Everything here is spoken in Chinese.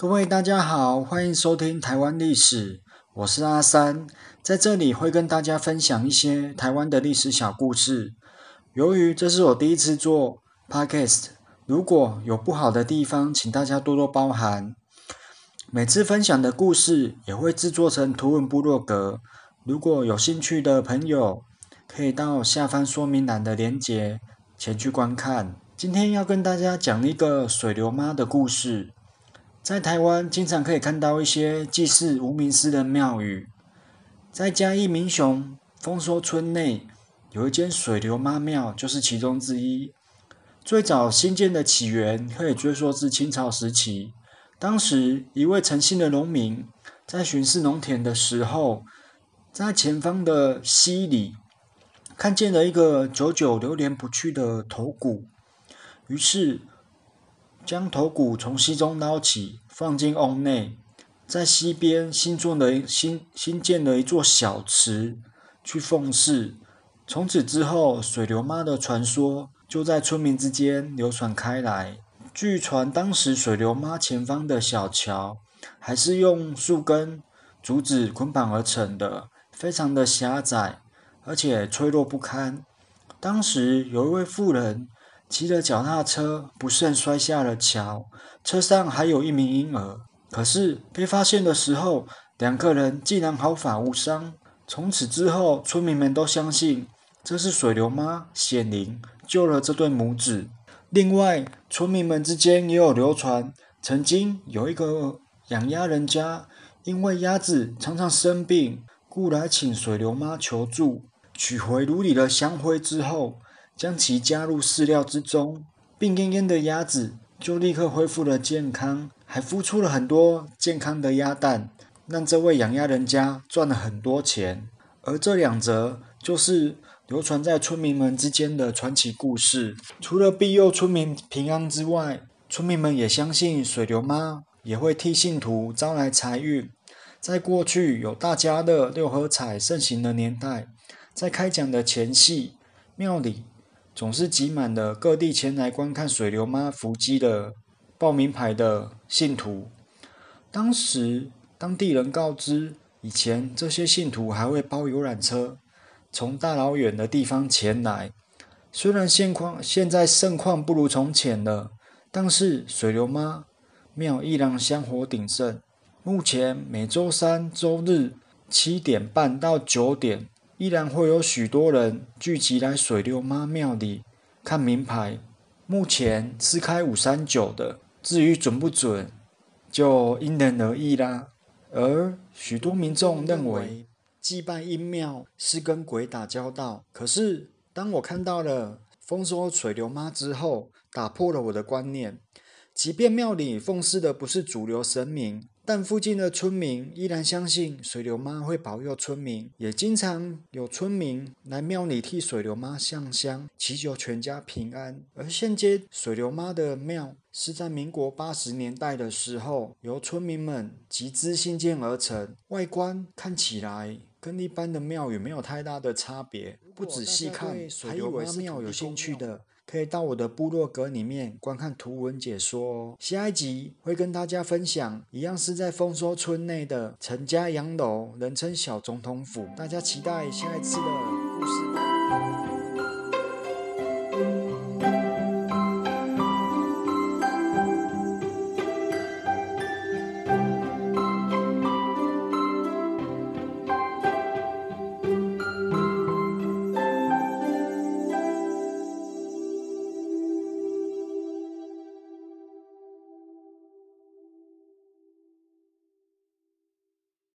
各位大家好，欢迎收听台湾历史，我是阿三，在这里会跟大家分享一些台湾的历史小故事。由于这是我第一次做 podcast，如果有不好的地方，请大家多多包涵。每次分享的故事也会制作成图文部落格，如果有兴趣的朋友，可以到下方说明栏的连结前去观看。今天要跟大家讲一个水流妈的故事。在台湾，经常可以看到一些祭祀无名氏的庙宇。在嘉义民雄丰收村内，有一间水流妈庙，就是其中之一。最早新建的起源可以追溯至清朝时期。当时，一位诚信的农民在巡视农田的时候，在前方的溪里看见了一个久久流连不去的头骨。于是，将头骨从溪中捞起，放进瓮内，在溪边新做了新新建了一座小池，去奉祀。从此之后，水流妈的传说就在村民之间流传开来。据传，当时水流妈前方的小桥还是用树根、竹子捆绑而成的，非常的狭窄，而且脆弱不堪。当时有一位妇人。骑着脚踏车不慎摔下了桥，车上还有一名婴儿。可是被发现的时候，两个人竟然毫发无伤。从此之后，村民们都相信这是水流妈显灵救了这对母子。另外，村民们之间也有流传，曾经有一个养鸭人家，因为鸭子常常生病，故来请水流妈求助。取回炉里的香灰之后。将其加入饲料之中，病恹恹的鸭子就立刻恢复了健康，还孵出了很多健康的鸭蛋，让这位养鸭人家赚了很多钱。而这两则就是流传在村民们之间的传奇故事。除了庇佑村民平安之外，村民们也相信水流妈也会替信徒招来财运。在过去有大家乐、六合彩盛行的年代，在开奖的前夕，庙里。总是挤满了各地前来观看水流妈伏击的报名牌的信徒。当时当地人告知，以前这些信徒还会包游览车，从大老远的地方前来。虽然现况现在盛况不如从前了，但是水流妈庙依然香火鼎盛。目前每周三、周日七点半到九点。依然会有许多人聚集来水流妈庙里看名牌。目前是开五三九的，至于准不准，就因人而异啦。而许多民众认为祭拜阴庙是跟鬼打交道。可是当我看到了丰收水流妈之后，打破了我的观念。即便庙里奉祀的不是主流神明。但附近的村民依然相信水流妈会保佑村民，也经常有村民来庙里替水流妈上香，祈求全家平安。而现今水流妈的庙是在民国八十年代的时候由村民们集资兴建而成，外观看起来跟一般的庙宇没有太大的差别。不仔细看，水流妈庙有兴趣的。可以到我的部落格里面观看图文解说哦。下一集会跟大家分享，一样是在丰收村内的陈家洋楼，人称小总统府。大家期待下一次的。